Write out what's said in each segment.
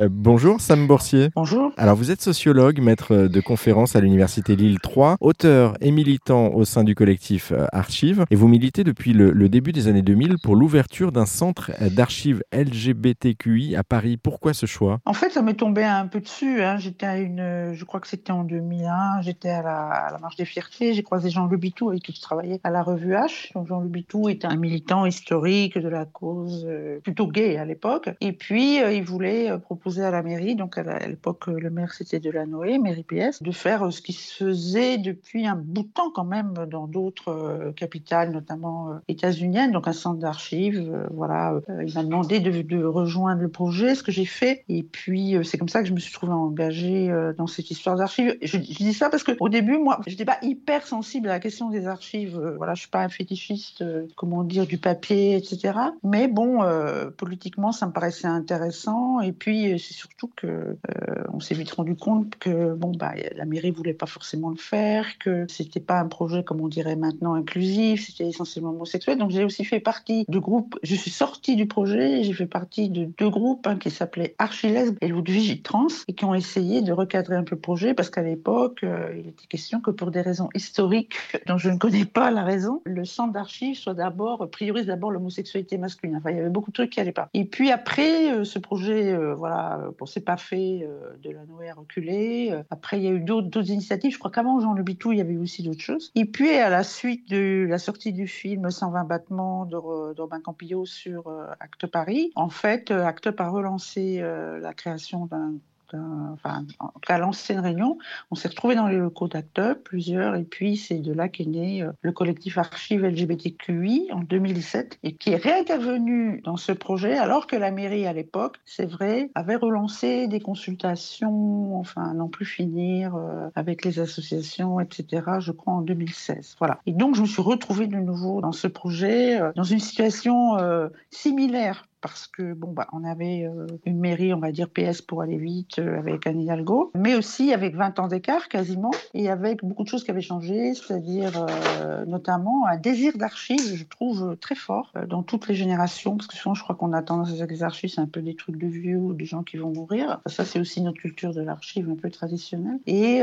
Euh, bonjour Sam Boursier. Bonjour. Alors vous êtes sociologue, maître de conférences à l'Université Lille 3, auteur et militant au sein du collectif euh, Archives, et vous militez depuis le, début des années 2000 pour l'ouverture d'un centre d'archives LGBTQI à Paris. Pourquoi ce choix? En fait, ça m'est tombé un peu dessus. Hein. J'étais à une, je crois que c'était en 2001, j'étais à la, Marche des Fiertés, j'ai croisé Jean Lebitou avec qui je travaillais à la revue H. Donc Jean Lebitou était un militant historique de la cause euh, plutôt gay à l'époque, et puis il voulait proposer à la mairie, donc à l'époque le maire c'était Delanoë, mairie PS, de faire euh, ce qui se faisait depuis un bout de temps quand même dans d'autres euh, capitales, notamment euh, états-uniennes, donc un centre d'archives. voilà, il m'a demandé de, rejoindre le projet, ce que j'ai fait, et puis c'est comme ça que je me suis trouvée engagée dans cette histoire d'archives. Je, dis ça parce qu'au début, moi, je n'étais pas hyper sensible à la question des archives. voilà, je suis pas un fétichiste, comment dire, du papier, etc. Mais bon, politiquement, ça me paraissait intéressant, et puis c'est surtout que euh, on s'est vite rendu compte que bon bah la mairie voulait pas forcément le faire, que c'était pas un projet comme on dirait maintenant inclusif, c'était essentiellement homosexuel. Donc j'ai aussi fait partie de groupes. Je suis sortie du projet, j'ai fait partie de deux groupes qui s'appelaient Archilesbe et Ludwig Trans et qui ont essayé de recadrer un peu le projet parce qu'à l'époque euh, il était question que pour des raisons historiques dont je ne connais pas la raison, le centre d'archives soit d'abord priorise d'abord l'homosexualité masculine. Enfin il y avait beaucoup de trucs qui allaient pas. Et puis après euh, ce projet voilà euh, bon, c'est pas fait, euh, de la Noé a reculé. Euh, après, il y a eu d'autres initiatives. Je crois qu'avant Jean Le Bitou, il y avait aussi d'autres choses. Et puis, à la suite de la sortie du film 120 battements d'Urbain Campillo sur Acte Paris, en fait, Acte a relancé la création d'un en tout cas, l'ancienne réunion, on s'est retrouvé dans les locaux d'Acte, plusieurs, et puis c'est de là qu'est né euh, le collectif Archives LGBTQI en 2017, et qui est réintervenu dans ce projet, alors que la mairie, à l'époque, c'est vrai, avait relancé des consultations, enfin, non plus finir, euh, avec les associations, etc., je crois, en 2016. Voilà. Et donc, je me suis retrouvée de nouveau dans ce projet, euh, dans une situation similaire parce que bon bah on avait euh, une mairie on va dire PS pour aller vite euh, avec Anne Hidalgo. Mais aussi avec 20 ans d'écart quasiment. Et avec beaucoup de choses qui avaient changé c'est-à-dire euh, notamment un désir d'archives je trouve très fort dans toutes les générations. Parce que souvent je crois qu'on a tendance à les archives c'est un peu des trucs de vieux ou des gens qui vont mourir. Ça c'est aussi notre culture de l'archive un peu traditionnelle. Et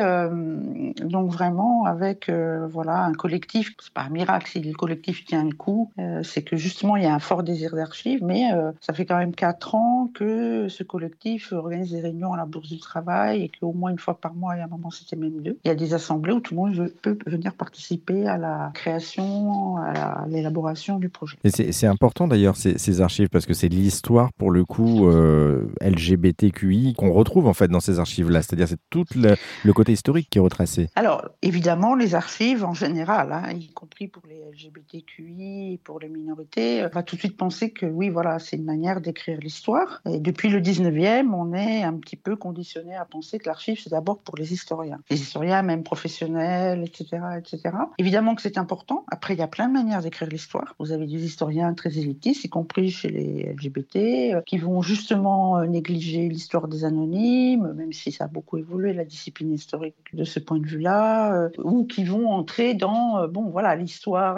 donc vraiment avec voilà un collectif c'est pas un miracle si le collectif tient le coup c'est que justement il y a un fort désir d'archives mais ça fait quand même quatre ans que ce collectif organise des réunions à la Bourse du Travail et qu'au moins une fois par mois, et à un moment c'était même deux, il y a des assemblées où tout le monde peut venir participer à la création, à l'élaboration du projet. C'est important d'ailleurs ces, archives parce que c'est l'histoire pour le coup euh, LGBTQI qu'on retrouve en fait dans ces archives-là. C'est-à-dire c'est tout le, côté historique qui est retracé. Alors évidemment les archives en général, hein, y compris pour les LGBTQI, pour les minorités, on va tout de suite penser que oui voilà c'est une manière d'écrire l'histoire. Et depuis le 19e, on est un petit peu conditionné à penser que l'archive, c'est d'abord pour les historiens. Les historiens, même professionnels, etc. etc. Évidemment que c'est important. Après, il y a plein de manières d'écrire l'histoire. Vous avez des historiens très élitistes, y compris chez les LGBT, euh, qui vont justement euh, négliger l'histoire des anonymes, même si ça a beaucoup évolué, la discipline historique de ce point de vue-là, euh, ou qui vont entrer dans, bon, voilà, l'histoire,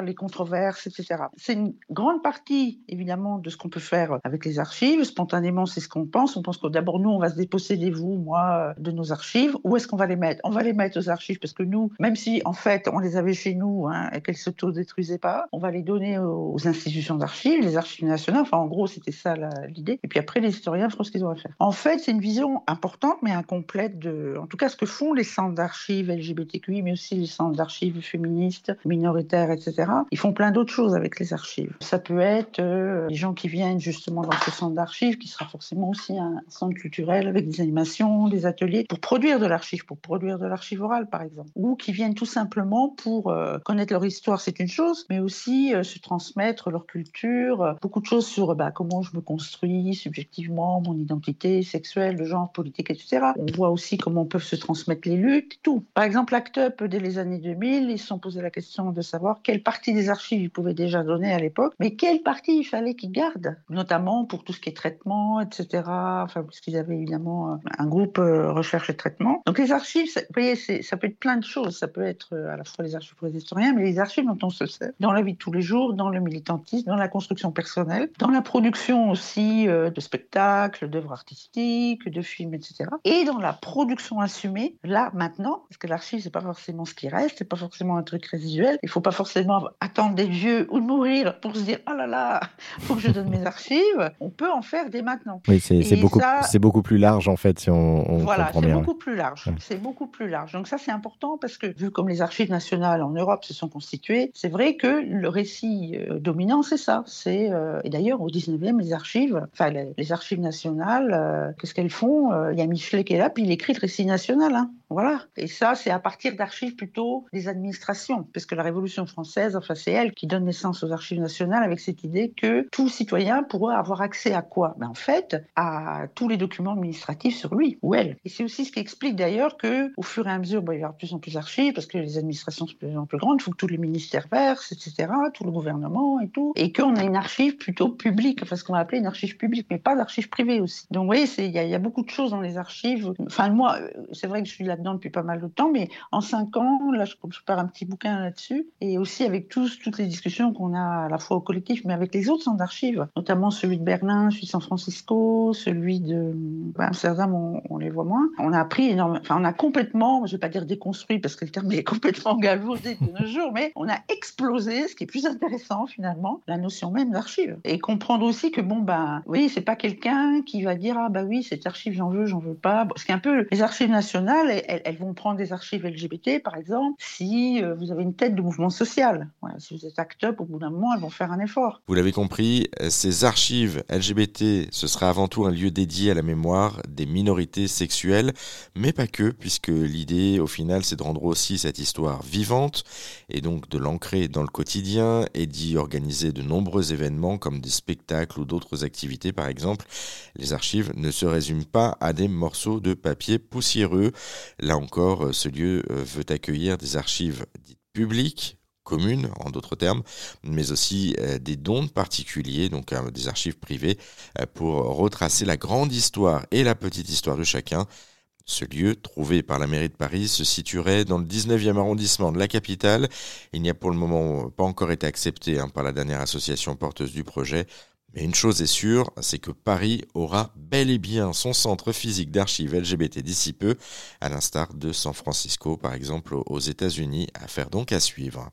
les controverses, etc. C'est une grande partie, évidemment, de ce qu'on peut faire avec les archives. Spontanément, c'est ce qu'on pense. On pense que d'abord, nous, on va se déposséder, vous, moi, de nos archives. Où est-ce qu'on va les mettre? On va les mettre aux archives parce que nous, même si, en fait, on les avait chez nous hein, et qu'elles s'auto-détruisaient pas, on va les donner aux institutions d'archives, les archives nationales. Enfin, en gros, c'était ça l'idée. Et puis après, les historiens feront ce qu'ils ont à faire. En fait, c'est une vision importante, mais incomplète de, en tout cas, ce que font les centres d'archives LGBTQI, mais aussi les centres d'archives féministes, minoritaires, etc. Ils font plein d'autres choses avec les archives. Ça peut être euh, les gens qui viennent justement dans ce centre d'archives, qui sera forcément aussi un centre culturel avec des animations, des ateliers, pour produire de l'archive, pour produire de l'archive orale, par exemple. Ou qui viennent tout simplement pour euh, connaître leur histoire, c'est une chose, mais aussi euh, se transmettre leur culture, euh, beaucoup de choses sur bah, comment je me construis subjectivement, mon identité sexuelle, le genre, politique, etc. On voit aussi comment peuvent se transmettre les luttes, tout. Par exemple, Act Up, dès les années 2000, ils se sont posé la question de savoir quelle partie des archives ils pouvaient déjà donner à l'époque, mais quelle partie il fallait qu'ils gardent, notamment pour tout ce qui est traitement, etc. Enfin, parce qu'ils avaient évidemment un groupe recherche et traitement. Donc les archives, vous voyez, ça peut être plein de choses. Ça peut être à la fois les archives pour les historiens, mais les archives dont on se sert dans la vie de tous les jours, dans le militantisme, dans la construction personnelle, dans la production aussi de spectacles, d'œuvres artistiques, de films, etc. Et dans la production assumée, là, maintenant, parce que l'archive, c'est pas forcément ce qui reste, c'est pas forcément un truc résiduel. Il faut pas forcément attendre des vieux ou de mourir pour se dire, oh là là, faut que je donne mes archives. On peut en faire dès maintenant. Oui, c'est beaucoup, c'est beaucoup plus large, en fait, si on, on Voilà, c'est beaucoup plus large. C'est beaucoup plus large. Donc ça, c'est important parce que, vu comme les archives nationales en Europe se sont constituées, c'est vrai que le récit euh, dominant, c'est ça. C'est, euh, et d'ailleurs, au 19e, les archives, enfin, les, archives nationales, euh, qu'est-ce qu'elles font Il y a Michelet qui est là, puis il écrit le récit national. Hein. Voilà. Et ça, c'est à partir d'archives plutôt des administrations, parce que la Révolution française, enfin, c'est elle qui donne naissance aux archives nationales avec cette idée que tout citoyen pourrait avoir accès à quoi? Ben, En fait, à tous les documents administratifs sur lui ou elle. Et c'est aussi ce qui explique d'ailleurs que, au fur et à mesure, il y avoir de plus en plus d'archives, parce que les administrations sont de plus en plus grandes, il faut que tous les ministères versent, etc., tout le gouvernement et tout, et qu'on a une archive plutôt publique, enfin, ce qu'on va appeler une archive publique, mais pas d'archive privée aussi. Donc, vous voyez, il y, a beaucoup de choses dans les archives. Enfin, moi, c'est vrai que je suis là depuis pas mal de temps, mais en cinq ans, là, je, je pars un petit bouquin là-dessus, aussi avec toutes les discussions qu'on a à la fois au collectif, mais avec les autres centres d'archives, notamment celui de Berlin, celui de San Francisco, celui de Amsterdam, on, les voit moins. On a appris énormément, enfin, on a complètement, je vais pas dire déconstruit parce que le terme est complètement galvaudé de nos jours, mais on a explosé, ce qui est plus intéressant finalement, la notion même d'archive. Et comprendre aussi que bon, ben, oui, c'est pas quelqu'un qui va dire, ah bah oui, cette archive, j'en veux, j'en veux pas. Bon, ce qui est un peu, les archives nationales, elles, elles, vont prendre des archives LGBT, par exemple, si euh, vous avez une tête de mouvement social. Voilà, si vous êtes au bout d'un moment, elles vont faire un effort. Vous l'avez compris, ces archives LGBT, ce sera avant tout un lieu dédié à la mémoire des minorités sexuelles, mais pas que, puisque l'idée, au final, c'est de rendre aussi cette histoire vivante, et donc de l'ancrer dans le quotidien, et d'y organiser de nombreux événements, comme des spectacles ou d'autres activités, par exemple. Les archives ne se résument pas à des morceaux de papier poussiéreux. Là encore, ce lieu euh, veut accueillir des archives dites publiques, communes en d'autres termes, mais aussi euh, des dons particuliers, donc euh, des archives privées, pour retracer la grande histoire et la petite histoire de chacun. Ce lieu, trouvé par la mairie de Paris, se situerait dans le 19e arrondissement de la capitale. Il n'y a pour le moment pas encore été accepté hein, par la dernière association porteuse du projet. Mais une chose est sûre, c'est que Paris aura bel et bien son centre physique d'archives LGBT d'ici peu, à l'instar de San Francisco par exemple aux États-Unis, affaire donc à suivre.